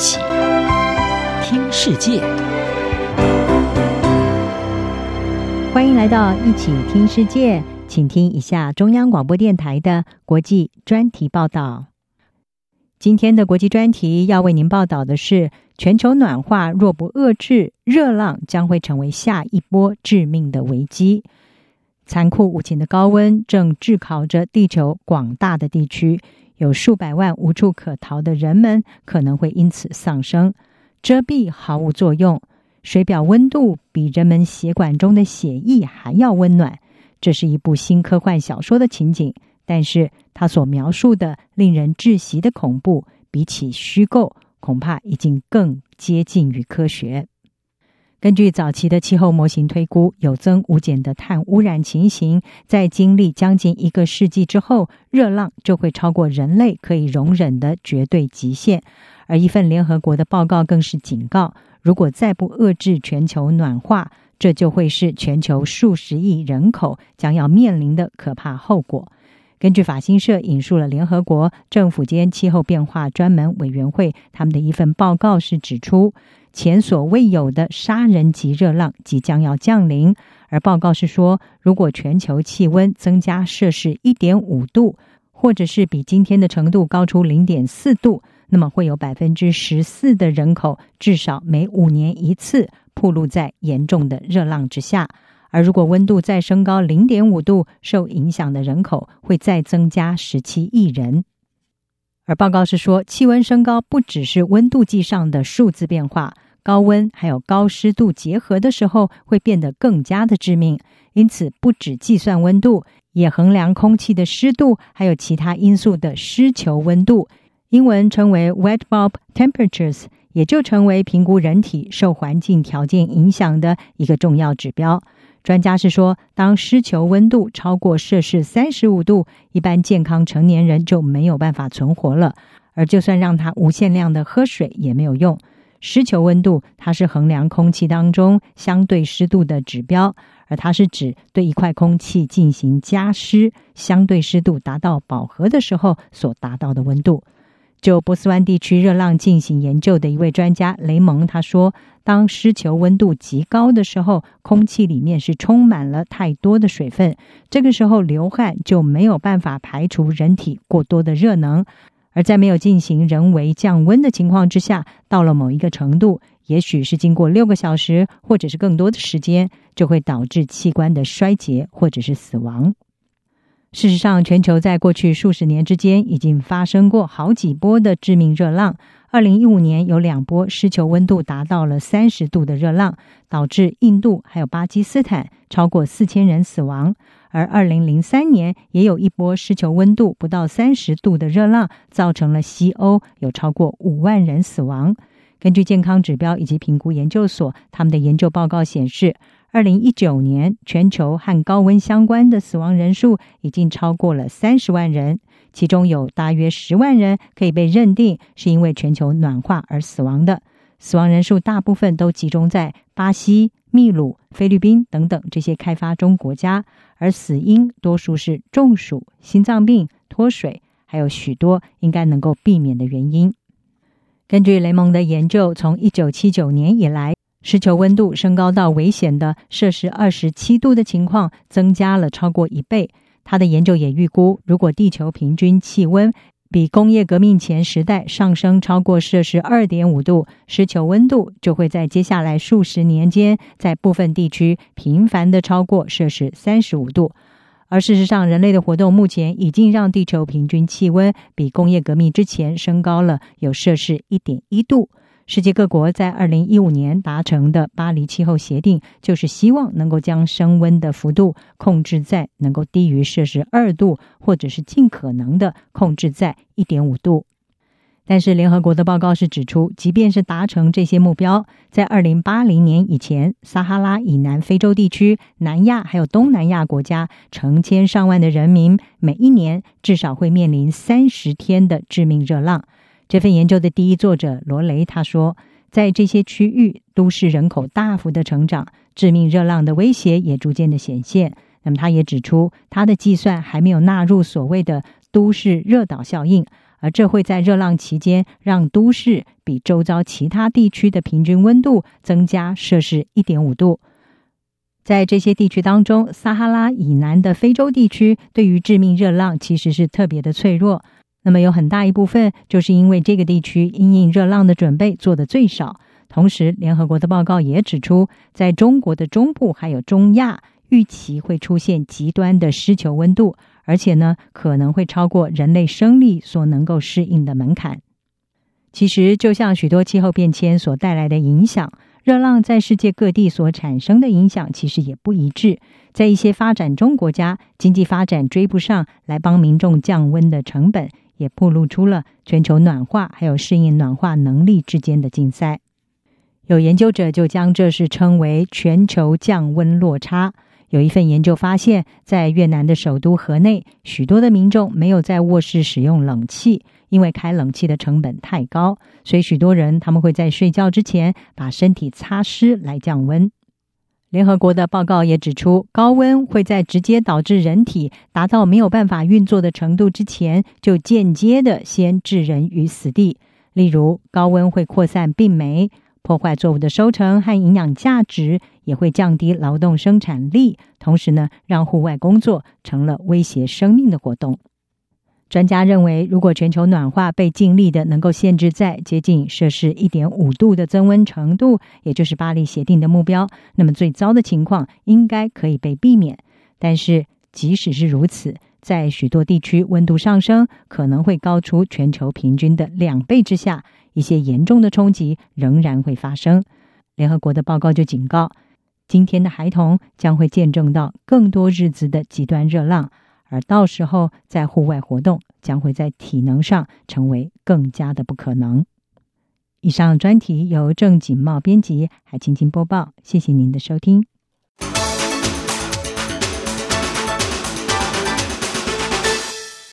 起听世界，欢迎来到一起听世界，请听一下中央广播电台的国际专题报道。今天的国际专题要为您报道的是：全球暖化若不遏制，热浪将会成为下一波致命的危机。残酷无情的高温正炙烤着地球广大的地区，有数百万无处可逃的人们可能会因此丧生。遮蔽毫无作用，水表温度比人们血管中的血液还要温暖。这是一部新科幻小说的情景，但是它所描述的令人窒息的恐怖，比起虚构，恐怕已经更接近于科学。根据早期的气候模型推估，有增无减的碳污染情形，在经历将近一个世纪之后，热浪就会超过人类可以容忍的绝对极限。而一份联合国的报告更是警告，如果再不遏制全球暖化，这就会是全球数十亿人口将要面临的可怕后果。根据法新社引述了联合国政府间气候变化专门委员会他们的一份报告，是指出，前所未有的杀人级热浪即将要降临，而报告是说，如果全球气温增加摄氏一点五度，或者是比今天的程度高出零点四度，那么会有百分之十四的人口至少每五年一次暴露在严重的热浪之下。而如果温度再升高零点五度，受影响的人口会再增加十七亿人。而报告是说，气温升高不只是温度计上的数字变化，高温还有高湿度结合的时候，会变得更加的致命。因此，不只计算温度，也衡量空气的湿度，还有其他因素的湿球温度，英文称为 wet bulb temperatures，也就成为评估人体受环境条件影响的一个重要指标。专家是说，当湿球温度超过摄氏三十五度，一般健康成年人就没有办法存活了。而就算让他无限量的喝水也没有用。湿球温度它是衡量空气当中相对湿度的指标，而它是指对一块空气进行加湿，相对湿度达到饱和的时候所达到的温度。就波斯湾地区热浪进行研究的一位专家雷蒙他说，当湿球温度极高的时候，空气里面是充满了太多的水分，这个时候流汗就没有办法排除人体过多的热能，而在没有进行人为降温的情况之下，到了某一个程度，也许是经过六个小时或者是更多的时间，就会导致器官的衰竭或者是死亡。事实上，全球在过去数十年之间已经发生过好几波的致命热浪。二零一五年有两波湿球温度达到了三十度的热浪，导致印度还有巴基斯坦超过四千人死亡。而二零零三年也有一波湿球温度不到三十度的热浪，造成了西欧有超过五万人死亡。根据健康指标以及评估研究所他们的研究报告显示，二零一九年，全球和高温相关的死亡人数已经超过了三十万人，其中有大约十万人可以被认定是因为全球暖化而死亡的。死亡人数大部分都集中在巴西、秘鲁、菲律宾等等这些开发中国家，而死因多数是中暑、心脏病、脱水，还有许多应该能够避免的原因。根据雷蒙的研究，从一九七九年以来，湿球温度升高到危险的摄氏二十七度的情况增加了超过一倍。他的研究也预估，如果地球平均气温比工业革命前时代上升超过摄氏二点五度，湿球温度就会在接下来数十年间，在部分地区频繁的超过摄氏三十五度。而事实上，人类的活动目前已经让地球平均气温比工业革命之前升高了有摄氏一点一度。世界各国在二零一五年达成的巴黎气候协定，就是希望能够将升温的幅度控制在能够低于摄氏二度，或者是尽可能的控制在一点五度。但是联合国的报告是指出，即便是达成这些目标，在二零八零年以前，撒哈拉以南非洲地区、南亚还有东南亚国家，成千上万的人民每一年至少会面临三十天的致命热浪。这份研究的第一作者罗雷他说，在这些区域，都市人口大幅的成长，致命热浪的威胁也逐渐的显现。那么，他也指出，他的计算还没有纳入所谓的都市热岛效应，而这会在热浪期间让都市比周遭其他地区的平均温度增加摄氏一点五度。在这些地区当中，撒哈拉以南的非洲地区对于致命热浪其实是特别的脆弱。那么有很大一部分就是因为这个地区因应热浪的准备做得最少。同时，联合国的报告也指出，在中国的中部还有中亚，预期会出现极端的湿球温度，而且呢，可能会超过人类生理所能够适应的门槛。其实，就像许多气候变迁所带来的影响。热浪在世界各地所产生的影响其实也不一致，在一些发展中国家，经济发展追不上来帮民众降温的成本，也暴露出了全球暖化还有适应暖化能力之间的竞赛。有研究者就将这是称为全球降温落差。有一份研究发现，在越南的首都河内，许多的民众没有在卧室使用冷气，因为开冷气的成本太高，所以许多人他们会在睡觉之前把身体擦湿来降温。联合国的报告也指出，高温会在直接导致人体达到没有办法运作的程度之前，就间接的先置人于死地。例如，高温会扩散病媒。破坏作物的收成和营养价值，也会降低劳动生产力，同时呢，让户外工作成了威胁生命的活动。专家认为，如果全球暖化被尽力的能够限制在接近摄氏一点五度的增温程度，也就是巴黎协定的目标，那么最糟的情况应该可以被避免。但是，即使是如此，在许多地区温度上升可能会高出全球平均的两倍之下。一些严重的冲击仍然会发生。联合国的报告就警告，今天的孩童将会见证到更多日子的极端热浪，而到时候在户外活动将会在体能上成为更加的不可能。以上专题由郑锦茂编辑，还青青播报。谢谢您的收听。